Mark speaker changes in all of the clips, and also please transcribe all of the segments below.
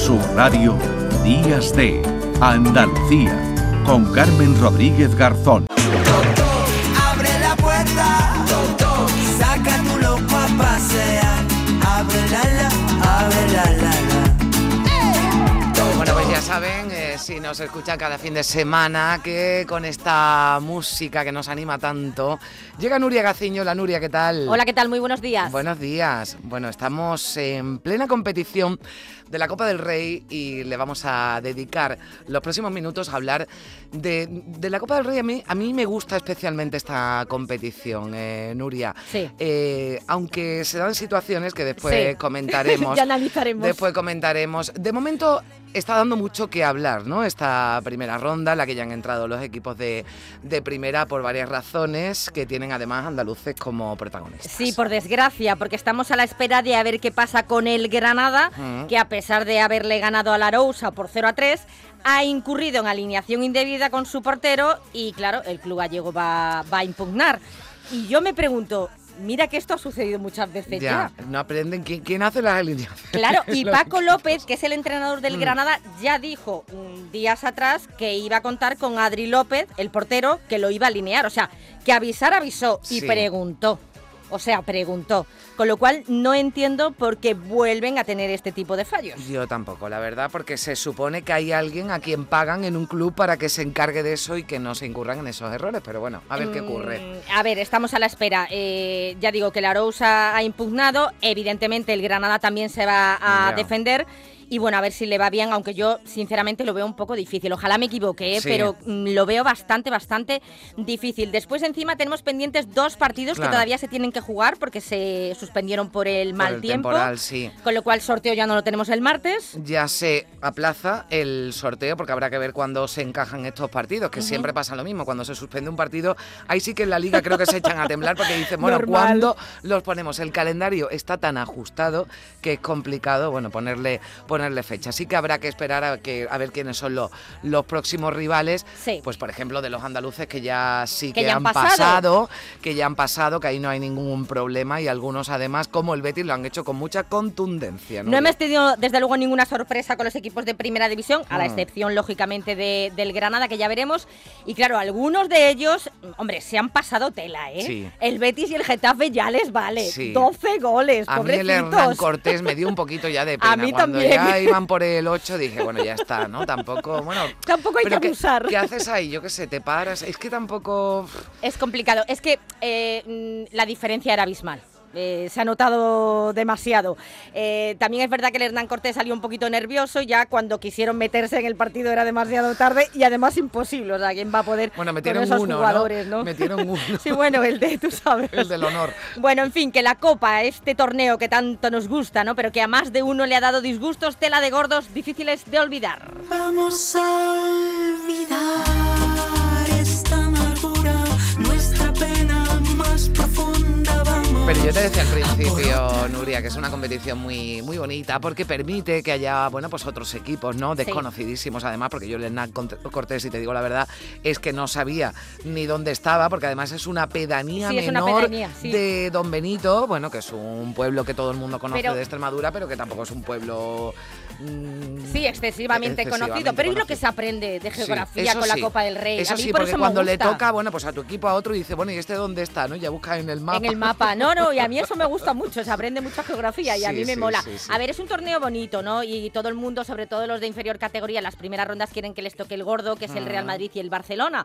Speaker 1: Sur Radio, Días de Andalucía, con Carmen Rodríguez Garzón.
Speaker 2: Abre la puerta, saca tu loco a pasear. Abre la la, abre la la la.
Speaker 3: Bueno, pues ya saben, eh, si nos escuchan cada fin de semana, que con esta música que nos anima tanto, llega Nuria Gaciño. La Nuria, ¿qué tal?
Speaker 4: Hola, ¿qué tal? Muy buenos días.
Speaker 3: Buenos días. Bueno, estamos en plena competición de la Copa del Rey y le vamos a dedicar los próximos minutos a hablar de, de la Copa del Rey. A mí, a mí me gusta especialmente esta competición, eh, Nuria.
Speaker 4: Sí.
Speaker 3: Eh, aunque se dan situaciones que después
Speaker 4: Sí.
Speaker 3: comentaremos.
Speaker 4: Ya analizaremos.
Speaker 3: Después comentaremos. De momento está dando mucho que hablar, ¿no? Esta primera ronda, en la que ya han entrado los equipos de, de primera por varias razones, que tienen además andaluces como protagonistas.
Speaker 4: Sí, por desgracia, porque estamos a la espera de a ver qué pasa con el Granada,
Speaker 3: Mm.
Speaker 4: que a pesar de haberle ganado a la Arousa por 0 a 3, ha incurrido en alineación indebida con su portero y claro, el club gallego va, va a impugnar. Y yo me pregunto, mira que esto ha sucedido muchas veces ya.
Speaker 3: Ya, no aprenden quién, quién hace las alineaciones.
Speaker 4: Claro, y Paco López, que es el entrenador del
Speaker 3: Mm.
Speaker 4: Granada, ya dijo días atrás que iba a contar con Adri López, el portero, que lo iba a alinear. O sea, que avisar avisó y
Speaker 3: Sí.
Speaker 4: preguntó. O sea, preguntó. Con lo cual no entiendo por qué vuelven a tener este tipo de fallos.
Speaker 3: Yo tampoco, la verdad, porque se supone que hay alguien a quien pagan en un club para que se encargue de eso y que no se incurran en esos errores. Pero bueno, a ver qué ocurre.
Speaker 4: Mm, A ver, estamos a la espera. Eh, ya digo que la Arousa ha impugnado. Evidentemente, el Granada también se va a
Speaker 3: Ya.
Speaker 4: defender. Y bueno, a ver si le va bien, aunque yo sinceramente lo veo un poco difícil. Ojalá me equivoque, ¿eh?
Speaker 3: Sí.
Speaker 4: pero mm, lo veo bastante, bastante difícil. Después encima tenemos pendientes dos partidos
Speaker 3: Claro.
Speaker 4: que todavía se tienen que jugar porque se suspendieron por el
Speaker 3: Por
Speaker 4: mal
Speaker 3: el
Speaker 4: tiempo.
Speaker 3: temporal, sí.
Speaker 4: Con lo cual sorteo ya no lo tenemos el martes.
Speaker 3: Ya se aplaza el sorteo porque habrá que ver cuándo se encajan estos partidos, que siempre pasa lo mismo. Cuando se suspende un partido, ahí sí que en la liga creo que se echan a temblar porque dicen, bueno,
Speaker 4: Normal.
Speaker 3: ¿cuándo los ponemos? El calendario está tan ajustado que es complicado, bueno, ponerle, ponerle fecha. Así que habrá que esperar a, que, a ver quiénes son los, los próximos rivales.
Speaker 4: Sí.
Speaker 3: Pues, por ejemplo, de los andaluces que ya sí que,
Speaker 4: Que ya
Speaker 3: han
Speaker 4: pasado.
Speaker 3: pasado, que ya han pasado, que ahí no hay ningún problema y algunos además, como el Betis, lo han hecho con mucha contundencia.
Speaker 4: No
Speaker 3: Nuria.
Speaker 4: hemos tenido, desde luego, ninguna sorpresa con los equipos de primera división, a la
Speaker 3: Mm.
Speaker 4: excepción, lógicamente, de- del Granada, que ya veremos. Y claro, algunos de ellos, hombre, se han pasado tela, ¿eh?
Speaker 3: Sí.
Speaker 4: El Betis y el Getafe ya les vale.
Speaker 3: Sí.
Speaker 4: 12 goles,
Speaker 3: A mí el
Speaker 4: pobrecitos.
Speaker 3: Hernán Cortés me dio un poquito ya de pena.
Speaker 4: A mí
Speaker 3: Cuando
Speaker 4: también.
Speaker 3: ya iban por el 8 dije, bueno, ya está, ¿no? Tampoco, bueno...
Speaker 4: Tampoco hay que
Speaker 3: pero ¿qué-
Speaker 4: abusar.
Speaker 3: ¿qué, haces ahí? Yo qué sé, te paras. Es que tampoco...
Speaker 4: Es complicado. Es que eh, mm, la diferencia era abismal. Eh, se ha notado demasiado. Eh, también es verdad que el Hernán Cortés salió un poquito nervioso, ya cuando quisieron meterse en el partido era demasiado tarde y además imposible. O sea, ¿quién va a poder
Speaker 3: Bueno,
Speaker 4: con
Speaker 3: metieron
Speaker 4: esos
Speaker 3: uno,
Speaker 4: jugadores,
Speaker 3: ¿no?
Speaker 4: ¿no?
Speaker 3: Metieron uno.
Speaker 4: sí, bueno, el de, tú sabes.
Speaker 3: El del honor.
Speaker 4: Bueno, en fin, que la Copa, este torneo que tanto nos gusta, ¿no? Pero que a más de uno le ha dado disgustos, tela de gordos, difíciles de olvidar.
Speaker 2: Vamos a olvidar
Speaker 3: Pero yo te decía al principio, Nuria, que es una competición muy, muy bonita porque permite que haya, bueno, pues otros equipos, ¿no? Desconocidísimos además, porque yo el Hernán Cortés, y te digo la verdad, es que no sabía ni dónde estaba, porque además es una pedanía
Speaker 4: Sí, es una
Speaker 3: menor
Speaker 4: pedanía, sí.
Speaker 3: de Don Benito, bueno, que es un pueblo que todo el mundo conoce
Speaker 4: Pero-
Speaker 3: de Extremadura, pero que tampoco es un pueblo... mm,
Speaker 4: Sí, excesivamente, conocido. Pero es lo que se aprende de geografía con la. Copa del Rey.
Speaker 3: Eso
Speaker 4: a mí
Speaker 3: sí,
Speaker 4: por
Speaker 3: porque
Speaker 4: eso
Speaker 3: cuando le toca, bueno, pues a tu equipo a otro y dice, bueno, ¿y este dónde está? ¿No? Ya busca en el mapa.
Speaker 4: En el mapa, no, no, y a mí eso me gusta mucho, se aprende mucha geografía y a mí me
Speaker 3: sí,
Speaker 4: mola.
Speaker 3: sí.
Speaker 4: A ver, es un torneo bonito, ¿no? Y todo el mundo, sobre todo los de inferior categoría, en las primeras rondas quieren que les toque el gordo, que es el Real
Speaker 3: Mm.
Speaker 4: Madrid y el Barcelona.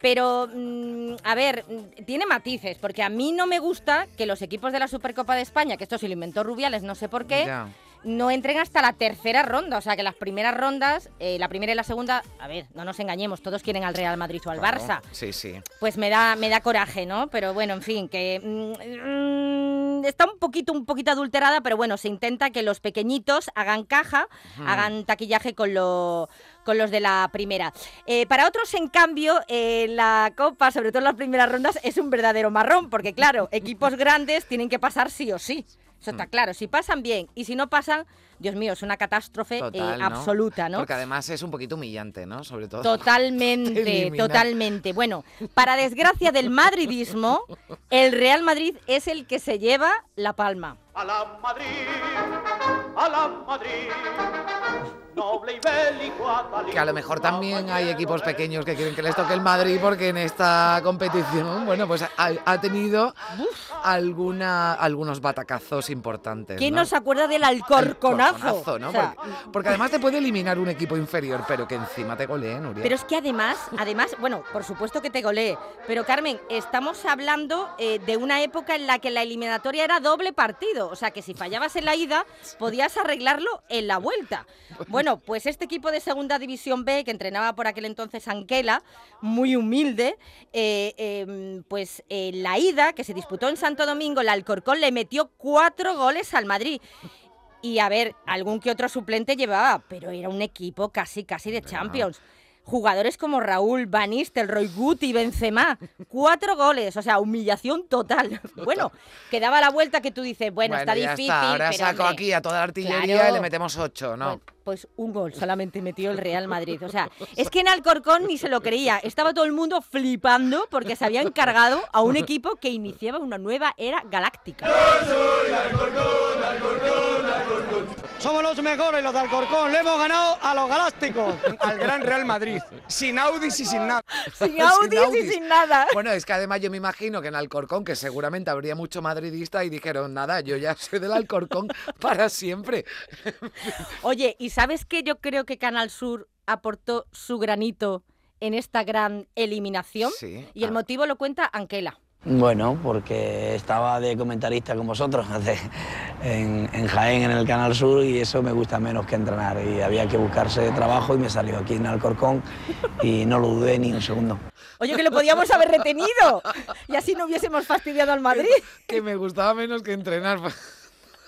Speaker 4: Pero, mm, a ver, tiene matices, porque a mí no me gusta que los equipos de la Supercopa de España, que esto se lo inventó Rubiales, no sé por qué,
Speaker 3: Ya.
Speaker 4: No entren hasta la tercera ronda. O sea, que las primeras rondas, eh, la primera y la segunda, a ver, no nos engañemos, todos quieren al Real Madrid o al
Speaker 3: Claro.
Speaker 4: Barça
Speaker 3: Sí, sí.
Speaker 4: pues me da, me da coraje, ¿no? Pero bueno, en fin, que mm, mm, está un poquito, un poquito adulterada, pero bueno, se intenta que los pequeñitos hagan caja, hagan taquillaje con lo con los de la primera. Eh, para otros, en cambio, eh, la Copa, sobre todo en las primeras rondas, es un verdadero marrón, porque claro, equipos grandes tienen que pasar sí o sí. Eso está claro. Si pasan bien y si no pasan, Dios mío, es una catástrofe eh, absoluta, ¿no?
Speaker 3: Porque además es un poquito humillante, ¿no? Sobre todo.
Speaker 4: Totalmente, totalmente. Bueno, para desgracia del madridismo, el Real Madrid es el que se lleva la palma.
Speaker 5: a la Madrid, a la Madrid.
Speaker 3: Que a lo mejor también hay equipos pequeños que quieren que les toque el Madrid porque en esta competición, bueno, pues ha, ha tenido alguna, algunos batacazos importantes.
Speaker 4: ¿Quién
Speaker 3: ¿no?
Speaker 4: no se acuerda del alcorconazo?
Speaker 3: Alcorconazo, ¿no?
Speaker 4: O sea,
Speaker 3: porque, porque además te puede eliminar un equipo inferior, pero que encima te golee, Nuria.
Speaker 4: Pero es que además, además, bueno, por supuesto que te golee, pero Carmen, estamos hablando eh, de una época en la que la eliminatoria era doble partido, o sea que si fallabas en la ida, podías arreglarlo en la vuelta. Bueno, pues este equipo de Segunda División B, que entrenaba por aquel entonces Anquela, muy humilde, eh, eh, pues en la ida, que se disputó en Santo Domingo, el Alcorcón le metió cuatro goles al Madrid. Y a ver, algún que otro suplente llevaba, pero era un equipo casi, casi de Champions. Jugadores como Raúl, Van Nistelrooy, Guti, Benzema. Cuatro goles, o sea, humillación total. Bueno, quedaba la vuelta que tú dices, bueno, está difícil,
Speaker 3: Ahora
Speaker 4: pero
Speaker 3: saco
Speaker 4: hombre,
Speaker 3: aquí a toda la artillería
Speaker 4: claro.
Speaker 3: y le metemos ocho, ¿no?
Speaker 4: pues un gol solamente metió el Real Madrid. O sea, es que en Alcorcón ni se lo creía. Estaba todo el mundo flipando porque se había encargado a un equipo que iniciaba una nueva era galáctica.
Speaker 5: Somos los mejores, los de Alcorcón. Le hemos ganado a los galácticos, al Gran Real Madrid. Sin Audis y sin nada.
Speaker 4: Sin Audis y
Speaker 3: Audis.
Speaker 4: sin nada.
Speaker 3: Bueno, es que además yo me imagino que en Alcorcón, que seguramente habría mucho madridista, y dijeron, nada, yo ya soy del Alcorcón para siempre.
Speaker 4: Oye, ¿y sabes que yo creo que Canal Sur aportó su granito en esta gran eliminación?
Speaker 3: Sí.
Speaker 4: Y el
Speaker 3: Ah.
Speaker 4: motivo lo cuenta Anquela.
Speaker 6: Bueno, porque estaba de comentarista con vosotros en Jaén, en el Canal Sur, y eso me gusta menos que entrenar. Y había que buscarse trabajo y me salió aquí en Alcorcón y no lo dudé ni un segundo.
Speaker 4: Oye, que lo podíamos haber retenido. Y así no hubiésemos fastidiado al Madrid.
Speaker 3: Que me gustaba menos que entrenar.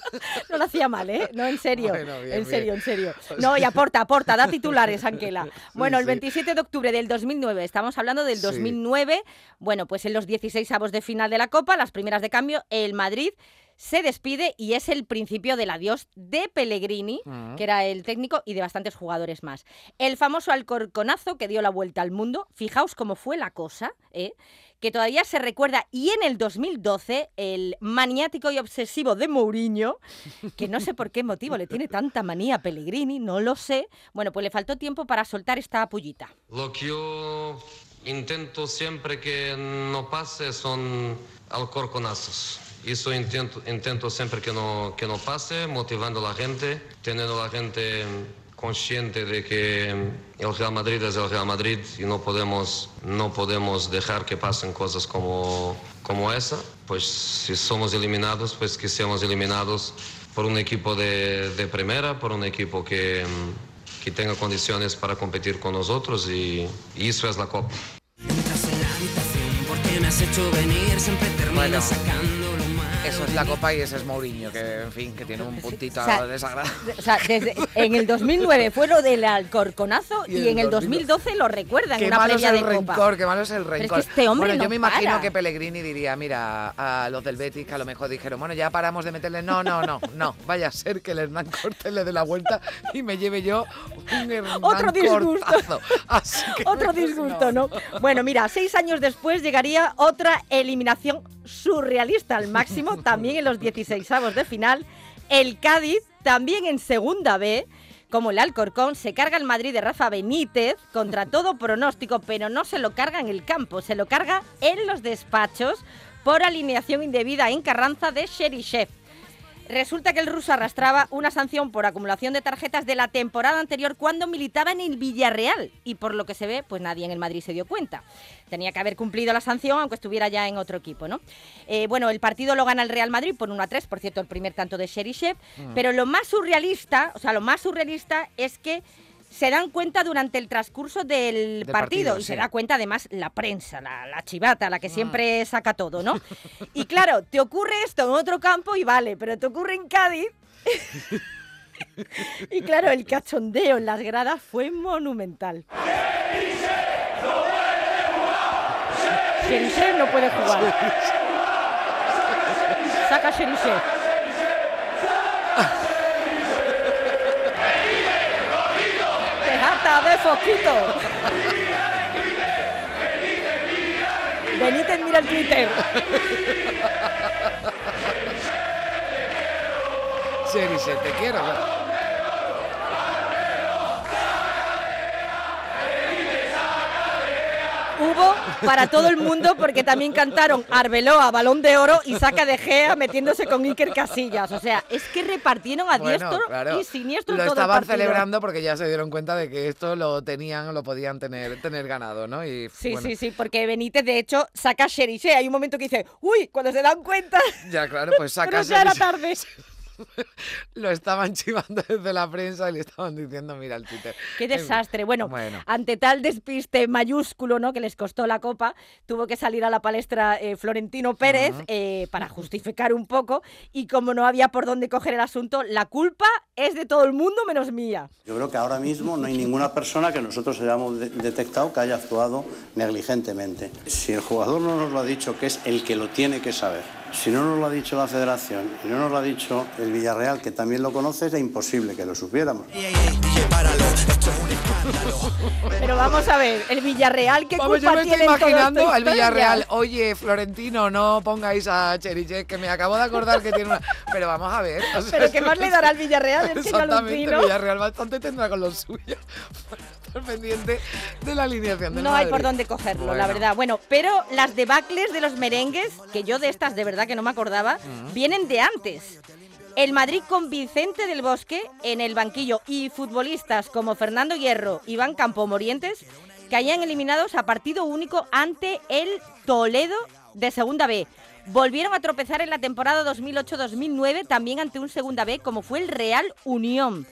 Speaker 4: No lo hacía mal, ¿eh? No, en serio.
Speaker 3: Bueno, bien,
Speaker 4: en serio,
Speaker 3: bien.
Speaker 4: en serio. No, y aporta, aporta, da titulares, Anquela. Bueno, el
Speaker 3: sí.
Speaker 4: 27 de octubre del 2009, estamos hablando del
Speaker 3: Sí.
Speaker 4: 2009, bueno, pues en los 16 avos de final de la Copa, las primeras de cambio, el Madrid se despide y es el principio del adiós de Pellegrini,
Speaker 3: Mm.
Speaker 4: que era el técnico, y de bastantes jugadores más. El famoso Alcorconazo que dio la vuelta al mundo, fijaos cómo fue la cosa, ¿eh? Que todavía se recuerda, y en el 2012, el maniático y obsesivo de Mourinho, que no sé por qué motivo le tiene tanta manía a Pellegrini, no lo sé, bueno, pues le faltó tiempo para soltar esta pullita.
Speaker 7: Lo que yo intento siempre que no pase son alcorconazos. Eso intento, intento siempre que no, que no pase, motivando a la gente, teniendo a la gente consciente de que el Real Madrid es el Real Madrid y no podemos, no podemos dejar que pasen cosas como, como esa. Pues si somos eliminados, pues que seamos eliminados por un equipo de, de primera, por un equipo que, que tenga condiciones para competir con nosotros y, y eso es la Copa.
Speaker 3: Bueno. Eso es la copa y ese es Mourinho, que en fin, que tiene un puntito
Speaker 4: O sea,
Speaker 3: desagradable.
Speaker 4: O sea, desde, en el 2009 fue lo del Alcorconazo
Speaker 3: Y
Speaker 4: y,
Speaker 3: en
Speaker 4: el
Speaker 3: 2012
Speaker 4: 2012 lo recuerdan en
Speaker 3: Qué
Speaker 4: una
Speaker 3: malo es
Speaker 4: previa
Speaker 3: el
Speaker 4: de Copa.
Speaker 3: rencor, qué malo es el
Speaker 4: es que
Speaker 3: rencor.
Speaker 4: este hombre
Speaker 3: bueno, yo
Speaker 4: no
Speaker 3: me imagino
Speaker 4: para.
Speaker 3: que Pellegrini diría, mira, a los del Betis que a lo mejor dijeron, bueno, ya paramos de meterle, no, no, no, no, vaya a ser que el Hernán Cortés le dé la vuelta y me lleve yo un Hernán
Speaker 4: Otro disgusto.
Speaker 3: Así que
Speaker 4: Otro disgusto, ¿no? Bueno, mira, seis años después llegaría otra eliminación surrealista al máximo, también en los 16 avos de final. El Cádiz, también en segunda B, como el Alcorcón, se carga el Madrid de Rafa Benítez contra todo pronóstico, pero no se lo carga en el campo, se lo carga en los despachos por alineación indebida en Carranza de Sherishev. Resulta que el ruso arrastraba una sanción por acumulación de tarjetas de la temporada anterior cuando militaba en el Villarreal y por lo que se ve, pues nadie en el Madrid se dio cuenta. Tenía que haber cumplido la sanción aunque estuviera ya en otro equipo, ¿no? Eh, bueno, el partido lo gana el Real Madrid por 1 a 3, por cierto, el primer tanto de Sherishev, pero lo más surrealista, o sea, lo más surrealista es que se dan cuenta durante el transcurso del,
Speaker 3: Del
Speaker 4: partido,
Speaker 3: partido,
Speaker 4: y
Speaker 3: sí.
Speaker 4: se da cuenta además la prensa, la, la chivata, la que siempre saca todo, ¿no? Y claro, te ocurre esto en otro campo y vale, pero te ocurre en Cádiz. y claro, el cachondeo en las gradas fue monumental. Sherishev no puede jugar. Saca Sherishev. ¡Dejata de foquito! Benítez mira el Twitter.
Speaker 3: Seri, se te quiero.
Speaker 4: Para todo el mundo porque también cantaron Arbeloa, Balón de Oro y Saca de Gea metiéndose con Iker Casillas. O sea, es que repartieron a
Speaker 3: Bueno,
Speaker 4: diestro
Speaker 3: claro.
Speaker 4: y siniestro
Speaker 3: Lo
Speaker 4: todo el
Speaker 3: estaban
Speaker 4: partido.
Speaker 3: celebrando porque ya se dieron cuenta de que esto lo tenían, lo podían tener, tener ganado, ¿no? Y
Speaker 4: Sí,
Speaker 3: bueno,
Speaker 4: sí, sí, porque Benítez de hecho saca Sheriche. Hay un momento que dice, uy, cuando se dan cuenta,
Speaker 3: Ya, claro, pues
Speaker 4: era tarde.
Speaker 3: lo estaban chivando desde la prensa y le estaban diciendo, mira el Twitter.
Speaker 4: Qué desastre. Bueno,
Speaker 3: Bueno.
Speaker 4: ante tal despiste mayúsculo, ¿no? Que les costó la copa, tuvo que salir a la palestra eh, Florentino Pérez eh, para justificar un poco. Y como no había por dónde coger el asunto, la culpa es de todo el mundo menos mía.
Speaker 8: Yo creo que ahora mismo no hay ninguna persona que nosotros hayamos de- detectado que haya actuado negligentemente. Si el jugador no nos lo ha dicho, que es el que lo tiene que saber, si no nos lo ha dicho la federación y no nos lo ha dicho el Villarreal, que también lo conoce, es imposible que lo supiéramos.
Speaker 4: Pero vamos a ver, el Villarreal, ¿qué
Speaker 3: Vamos, yo
Speaker 4: culpa
Speaker 3: me
Speaker 4: tiene
Speaker 3: estoy imaginando al? Villarreal. Oye, Florentino, no pongáis a Cheriche, que me acabo de acordar que tiene una. Pero vamos a ver. o sea,
Speaker 4: Pero ¿qué más le dará al Villarreal? Es que yo
Speaker 3: Exactamente, el. Villarreal bastante tendrá con lo suyo. Estar pendiente de la alineación del
Speaker 4: No hay por dónde cogerlo, la verdad. Bueno, pero las debacles de los merengues, que yo de estas de verdad que no me acordaba, vienen de antes. El Madrid con Vicente del Bosque en el banquillo y futbolistas como Fernando Hierro, Iván Campo Morientes caían eliminados a partido único ante el Toledo de Segunda B. Volvieron a tropezar en la temporada 2008-2009 también ante un Segunda B como fue el Real Unión.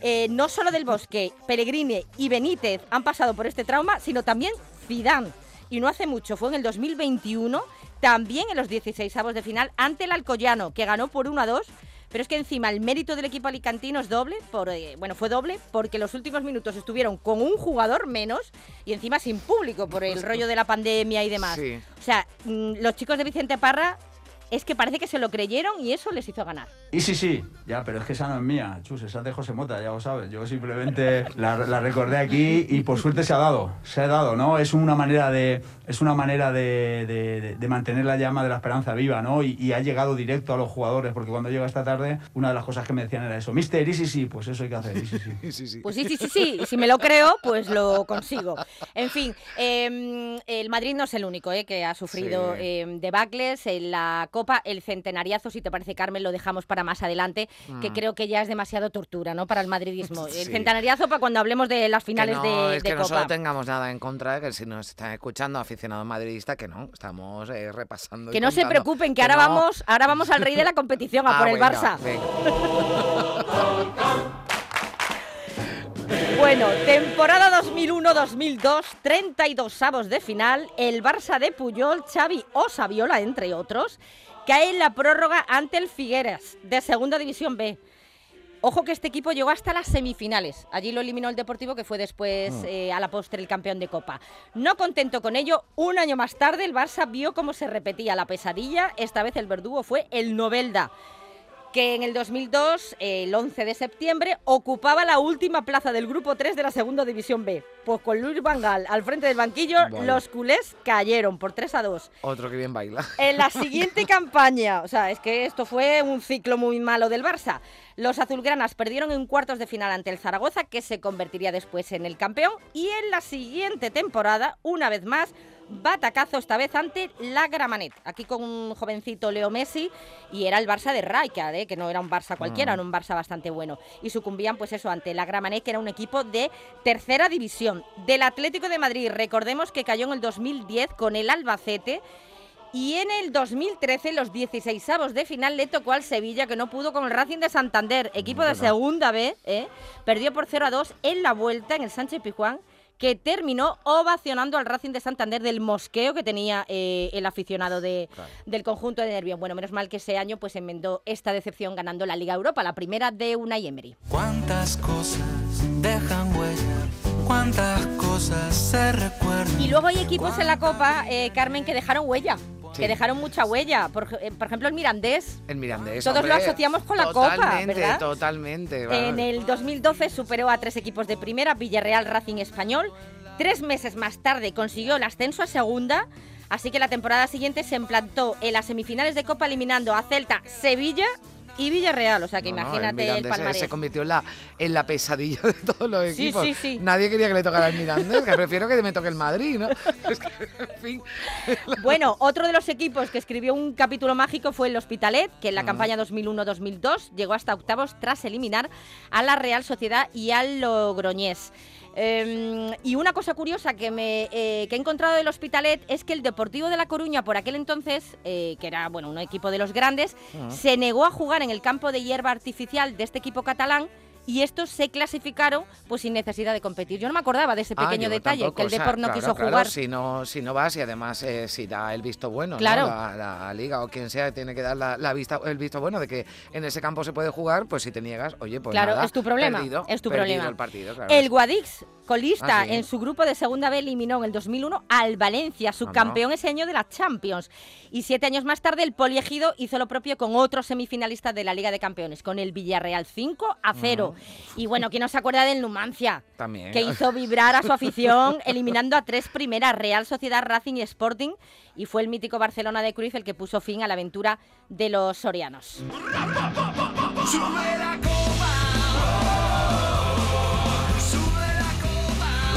Speaker 4: Eh, no solo del Bosque, Pellegrini y Benítez han pasado por este trauma, sino también Zidane. Y no hace mucho, fue en el 2021, también en los 16 avos de final ante el Alcoyano, que ganó por 1 a 2. Pero es que encima el mérito del equipo alicantino es doble, por, eh, bueno, fue doble, porque los últimos minutos estuvieron con un jugador menos y encima sin público por el rollo de la pandemia y demás.
Speaker 3: Sí.
Speaker 4: O sea, mm, los chicos de Vicente Parra es que parece que se lo creyeron y eso les hizo ganar.
Speaker 9: Y sí, sí, ya, pero es que esa no es mía, chus, esa es de José Mota, ya lo sabes. Yo simplemente la, la recordé aquí y por suerte se ha dado, se ha dado, ¿no? Es una manera de, es una manera de, de- mantener la llama de la esperanza viva, ¿no? Y, y ha llegado directo a los jugadores, porque cuando llega esta tarde, una de las cosas que me decían era eso, mister, y sí, sí, pues eso hay que hacer, y sí, sí.
Speaker 3: Sí, sí.
Speaker 4: Pues sí, sí, sí, sí. Y si me lo creo, pues lo consigo. En fin, eh, el Madrid no es el único eh, que ha sufrido
Speaker 3: Sí.
Speaker 4: eh, debacles en la Copa. El centenariazo, si te parece, Carmen, lo dejamos para más adelante, que creo que ya es demasiado tortura ¿no? para el madridismo. El
Speaker 3: Mm. Sí.
Speaker 4: centenariazo para cuando hablemos de las finales
Speaker 3: que no,
Speaker 4: de,
Speaker 3: es
Speaker 4: de
Speaker 3: que no
Speaker 4: Copa.
Speaker 3: solo tengamos nada en contra, que si nos están escuchando aficionados madridistas, que no, estamos eh, repasando.
Speaker 4: Que no se
Speaker 3: contando.
Speaker 4: preocupen, que, ahora,
Speaker 3: no.
Speaker 4: vamos, ahora vamos al rey de la competición, a
Speaker 3: Ah,
Speaker 4: por el
Speaker 3: venga,
Speaker 4: Barça.
Speaker 3: venga.
Speaker 4: Bueno, temporada 2001-2002, 32 avos de final, el Barça de Puyol, Xavi o Saviola, entre otros, cae en la prórroga ante el Figueras, de Segunda División B. Ojo que este equipo llegó hasta las semifinales. Allí lo eliminó el Deportivo, que fue después eh, a la postre el campeón de Copa. No contento con ello, un año más tarde el Barça vio cómo se repetía la pesadilla. Esta vez el verdugo fue el Novelda que en el 2002, eh, el 11 de septiembre, ocupaba la última plaza del Grupo 3 de la Segunda División B. Pues con Luis Vangal al frente del banquillo, los culés cayeron por 3 a 2.
Speaker 3: Otro que bien baila.
Speaker 4: En la siguiente campaña, o sea, es que esto fue un ciclo muy malo del Barça. Los azulgranas perdieron en cuartos de final ante el Zaragoza, que se convertiría después en el campeón. Y en la siguiente temporada, una vez más, batacazo esta vez ante la Gramanet. Aquí con un jovencito Leo Messi y era el Barça de Rijkaard, ¿eh? que no era un Barça cualquiera, era un Barça bastante bueno. Y sucumbían pues eso ante la Gramanet, que era un equipo de tercera división. Del Atlético de Madrid, recordemos que cayó en el 2010 con el Albacete. Y en el 2013, los 16 avos de final, le tocó al Sevilla, que no pudo con el Racing de Santander, equipo de segunda B, ¿eh? perdió por 0 a 2 en la vuelta en el Sánchez Pijuán, que terminó ovacionando al Racing de Santander del mosqueo que tenía eh, el aficionado de- del conjunto de Nervión. Bueno, menos mal que ese año pues enmendó esta decepción ganando la Liga Europa, la primera de Unai Emery.
Speaker 2: Cuántas cosas dejan huella, cuántas cosas se recuerdan.
Speaker 4: Y luego hay equipos en la Copa, eh, Carmen, que dejaron huella.
Speaker 3: Sí.
Speaker 4: Que dejaron mucha huella. Por, eh, por ejemplo, el Mirandés.
Speaker 3: El Mirandés.
Speaker 4: Todos lo asociamos con la Copa,
Speaker 3: Totalmente,
Speaker 4: ¿verdad?
Speaker 3: Totalmente.
Speaker 4: En el 2012 superó a tres equipos de primera, Villarreal Racing Español. Tres meses más tarde consiguió el ascenso a segunda. Así que la temporada siguiente se implantó en las semifinales de Copa eliminando a Celta, Sevilla y Villarreal. O sea que
Speaker 3: No, no,
Speaker 4: imagínate el,
Speaker 3: Mirandés se-
Speaker 4: palmarés.
Speaker 3: se convirtió en la, en la pesadilla de todos los
Speaker 4: Sí,
Speaker 3: equipos.
Speaker 4: sí, sí.
Speaker 3: Nadie quería que le tocara el Mirandés, que prefiero que me toque el Madrid, ¿no? Es que, en fin.
Speaker 4: Bueno, otro de los equipos que escribió un capítulo mágico fue el Hospitalet, que en la campaña 2001-2002 llegó hasta octavos tras eliminar a la Real Sociedad y al Logroñés. Eh, y una cosa curiosa que, me, eh, que he encontrado del Hospitalet es que el Deportivo de La Coruña, por aquel entonces, eh, que era bueno un equipo de los grandes,
Speaker 3: Ah.
Speaker 4: se negó a jugar en el campo de hierba artificial de este equipo catalán. Y estos se clasificaron pues sin necesidad de competir. Yo no me acordaba de ese
Speaker 3: Ah,
Speaker 4: pequeño detalle,
Speaker 3: tampoco,
Speaker 4: que el
Speaker 3: o sea,
Speaker 4: Depor no
Speaker 3: claro,
Speaker 4: quiso
Speaker 3: claro,
Speaker 4: jugar.
Speaker 3: Si no, si no vas y además eh, si da el visto bueno, ¿no?
Speaker 4: Claro.
Speaker 3: la, la liga o quien sea tiene que dar la, la vista, el visto bueno de que en ese campo se puede jugar, pues si te niegas, oye, pues
Speaker 4: claro,
Speaker 3: nada,
Speaker 4: es tu problema.
Speaker 3: perdido,
Speaker 4: es tu problema.
Speaker 3: el partido, claro.
Speaker 4: el Guadix, colista
Speaker 3: Ah, sí.
Speaker 4: en su grupo de segunda B, eliminó en el 2001 al Valencia, subcampeón ese año de la Champions. Y siete años más tarde, el Poliegido hizo lo propio con otro semifinalista de la Liga de Campeones, con el Villarreal 5 a 0. Y bueno, ¿quién no se acuerda del Numancia?
Speaker 3: También.
Speaker 4: Que hizo vibrar a su afición, eliminando a tres primeras, Real Sociedad, Racing y Sporting. Y fue el mítico Barcelona de Cruyff el que puso fin a la aventura de los sorianos.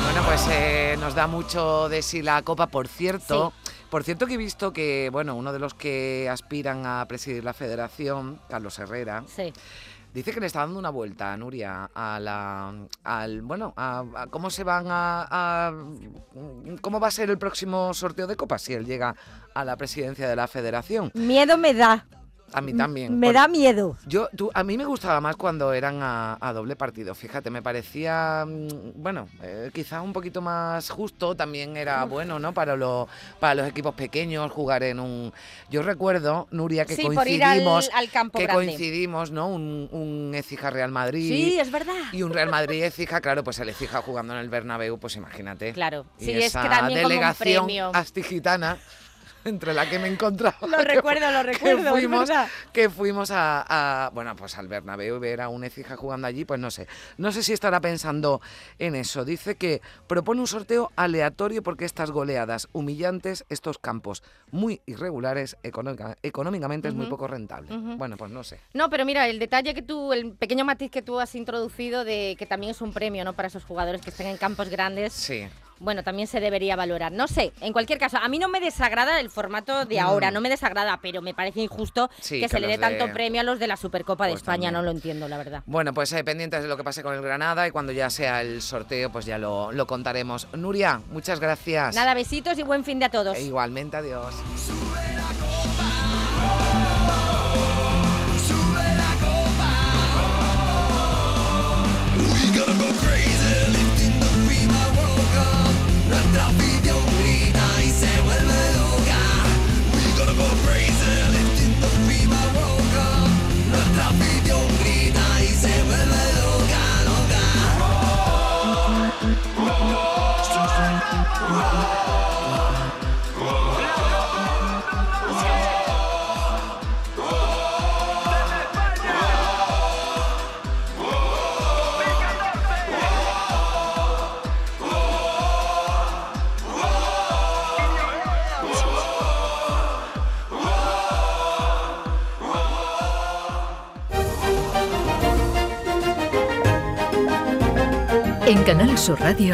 Speaker 3: Bueno, pues eh, nos da mucho de sí la Copa, por cierto. Por cierto que he visto que, bueno, uno de los que aspiran a presidir la federación, Carlos Herrera,
Speaker 4: Sí.
Speaker 3: Dice que le está dando una vuelta a Nuria a la, al, bueno, a, cómo se van a, a- cómo va a ser el próximo sorteo de Copa si él llega a la presidencia de la federación.
Speaker 4: Miedo me da.
Speaker 3: A mí también.
Speaker 4: Me da miedo.
Speaker 3: Yo, tú, a mí me gustaba más cuando eran a, a doble partido, fíjate, me parecía, mm, bueno, eh, quizás un poquito más justo, también era bueno, ¿no? Para, los para los equipos pequeños jugar en un... Yo recuerdo, Nuria, que
Speaker 4: Sí, ir al-
Speaker 3: coincidimos,
Speaker 4: al campo
Speaker 3: que
Speaker 4: grande.
Speaker 3: coincidimos, ¿no? Un, un Écija Real Madrid.
Speaker 4: Sí, es verdad.
Speaker 3: Y un Real Madrid Écija, claro, pues el Écija jugando en el Bernabéu, pues imagínate.
Speaker 4: Claro,
Speaker 3: Y
Speaker 4: sí, es que
Speaker 3: esa
Speaker 4: también como un
Speaker 3: delegación
Speaker 4: premio.
Speaker 3: astigitana entre la que me encontraba.
Speaker 4: Lo recuerdo, lo recuerdo,
Speaker 3: Que fuimos,
Speaker 4: verdad.
Speaker 3: que fuimos a, a- bueno, pues al Bernabéu ver a un Écija jugando allí, pues no sé. No sé si estará pensando en eso. Dice que propone un sorteo aleatorio porque estas goleadas humillantes, estos campos muy irregulares, económica- económicamente es muy poco rentable. Bueno, pues no sé.
Speaker 4: No, pero mira, el detalle que tú, el pequeño matiz que tú has introducido de que también es un premio, ¿no? Para esos jugadores que estén en campos grandes.
Speaker 3: Sí.
Speaker 4: Bueno, también se debería valorar. No sé, en cualquier caso, a mí no me desagrada el formato de ahora, no me desagrada, pero me parece injusto
Speaker 3: Mm. Sí,
Speaker 4: que,
Speaker 3: que
Speaker 4: se le dé
Speaker 3: de-
Speaker 4: tanto premio a los de la Supercopa de
Speaker 3: Pues
Speaker 4: España,
Speaker 3: también.
Speaker 4: no lo entiendo, la verdad.
Speaker 3: Bueno, pues eh, pendientes de lo que pase con el Granada y cuando ya sea el sorteo, pues ya lo, lo contaremos. Nuria, muchas gracias.
Speaker 4: Nada, besitos y buen fin de a todos.
Speaker 3: E igualmente, adiós.
Speaker 10: Canal Sur Radio,